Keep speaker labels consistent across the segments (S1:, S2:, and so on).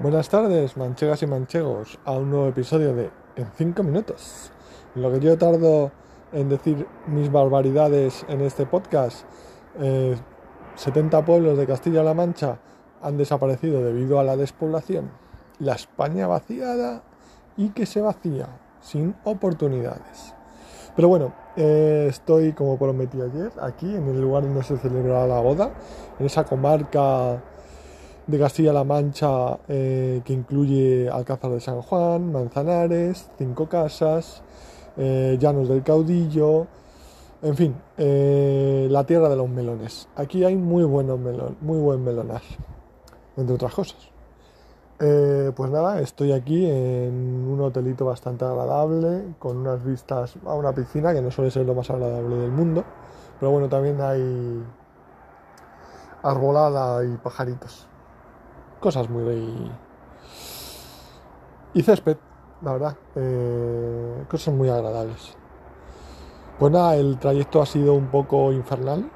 S1: Buenas tardes, manchegas y manchegos, a un nuevo episodio de En 5 minutos. Lo que yo tardo en decir mis barbaridades en este podcast, 70 pueblos de Castilla-La Mancha han desaparecido debido a la despoblación, la España vaciada y que se vacía sin oportunidades. Pero bueno, eh, estoy como prometí ayer aquí en el lugar donde se celebrará la boda, en esa comarca de Castilla-La Mancha eh, que incluye Alcázar de San Juan, Manzanares, Cinco Casas, eh, Llanos del Caudillo, en fin, eh, la tierra de los melones. Aquí hay muy, buenos melón, muy buen melonar, entre otras cosas. pues nada, estoy aquí en un hotelito bastante agradable, con unas vistas a una piscina que no suele ser lo más agradable del mundo, pero bueno, también hay arbolada y pajaritos cosas muy... Y césped, la verdad, eh, cosas muy agradables. Pues nada, el trayecto ha sido un poco infernal.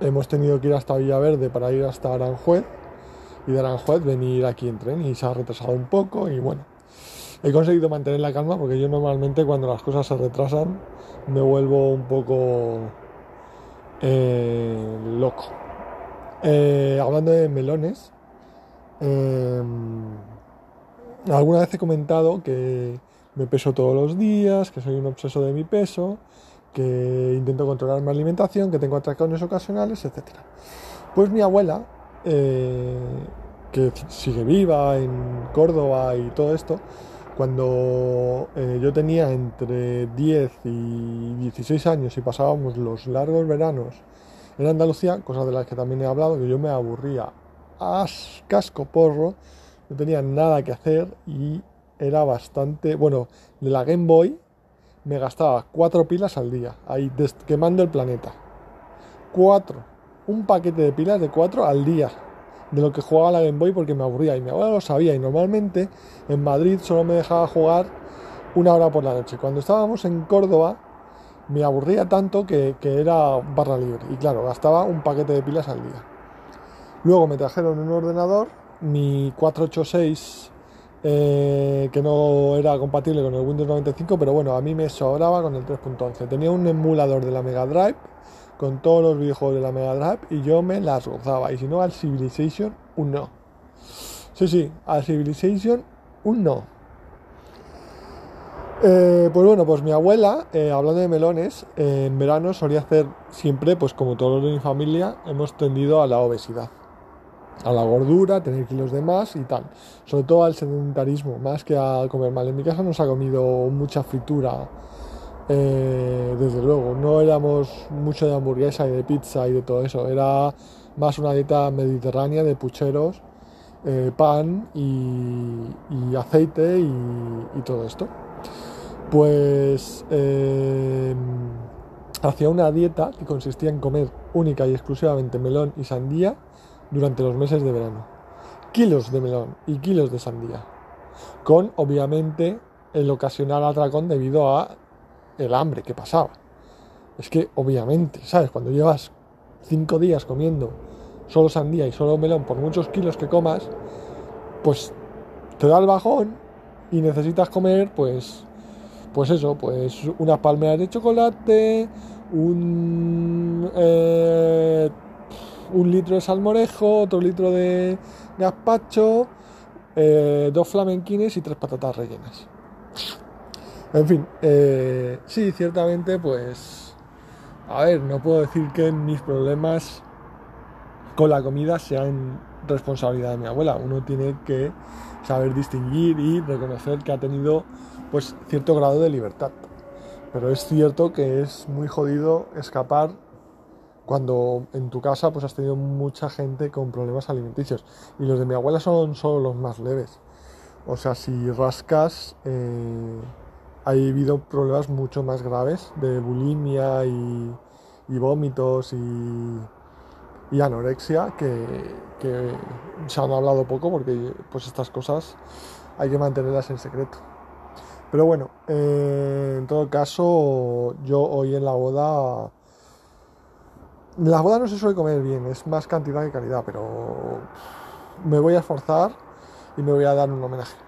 S1: hemos tenido que ir hasta Villaverde para ir hasta Aranjuez y de Aranjuez venir aquí en tren y se ha retrasado un poco y bueno, he conseguido mantener la calma porque yo normalmente cuando las cosas se retrasan me vuelvo un poco eh, loco. Eh, hablando de melones, em, alguna vez he comentado que me peso todos los días, que soy un obseso de mi peso, que intento controlar mi alimentación, que tengo atracones ocasionales, etc. Pues mi abuela, eh, que sigue viva en Córdoba y todo esto, cuando eh, yo tenía entre 10 y 16 años y pasábamos los largos veranos en Andalucía, cosas de las que también he hablado, que yo me aburría a casco porro, no tenía nada que hacer y era bastante, bueno, de la Game Boy me gastaba cuatro pilas al día, ahí quemando el planeta. Cuatro, un paquete de pilas de cuatro al día de lo que jugaba la Game Boy porque me aburría y mi abuela lo sabía y normalmente en Madrid solo me dejaba jugar una hora por la noche. Cuando estábamos en Córdoba me aburría tanto que, era barra libre. Y claro, gastaba un paquete de pilas al día. Luego me trajeron un ordenador, mi 486, eh, que no era compatible con el Windows 95, pero bueno, a mí me sobraba con el 3.11. Tenía un emulador de la Mega Drive con todos los videojuegos de la Mega Drive y yo me las gozaba. Y si no, al Civilization, un no. Sí, sí, al Civilization, un no. Eh, pues bueno, pues mi abuela, eh, hablando de melones, eh, en verano solía hacer siempre, pues como todos los de mi familia, hemos tendido a la obesidad, a la gordura, tener kilos de más y tal. Sobre todo al sedentarismo, más que a comer mal. En mi casa nos ha comido mucha fritura, desde luego. No éramos mucho de hamburguesa y de pizza y de todo eso. Era más una dieta mediterránea de pucheros, pan y, aceite y todo esto pues eh, hacía una dieta que consistía en comer única y exclusivamente melón y sandía durante los meses de verano. Kilos de melón y kilos de sandía. Con, obviamente, el ocasional atracón debido a el hambre que pasaba. Es que, obviamente, ¿sabes? Cuando llevas cinco días comiendo solo sandía y solo melón por muchos kilos que comas, pues te da el bajón y necesitas comer, pues, pues eso, pues unas palmeras de chocolate, un, eh, litro de salmorejo, otro litro de gazpacho, eh, dos flamenquines y tres patatas rellenas. En fin, eh, sí, ciertamente, pues, a ver, no puedo decir que mis problemas con la comida sean responsabilidad de mi abuela. Uno tiene que saber distinguir y reconocer que ha tenido pues cierto grado de libertad. Pero es cierto que es muy jodido escapar cuando en tu casa pues has tenido mucha gente con problemas alimenticios. Y los de mi abuela son solo los más leves. O sea, si rascas, eh, ha habido problemas mucho más graves de bulimia y, vómitos y, y anorexia que, que, se han hablado poco porque pues estas cosas hay que mantenerlas en secreto. Pero bueno, eh, en todo caso, yo hoy en la boda. La boda no se suele comer bien, es más cantidad que calidad, pero me voy a esforzar y me voy a dar un homenaje.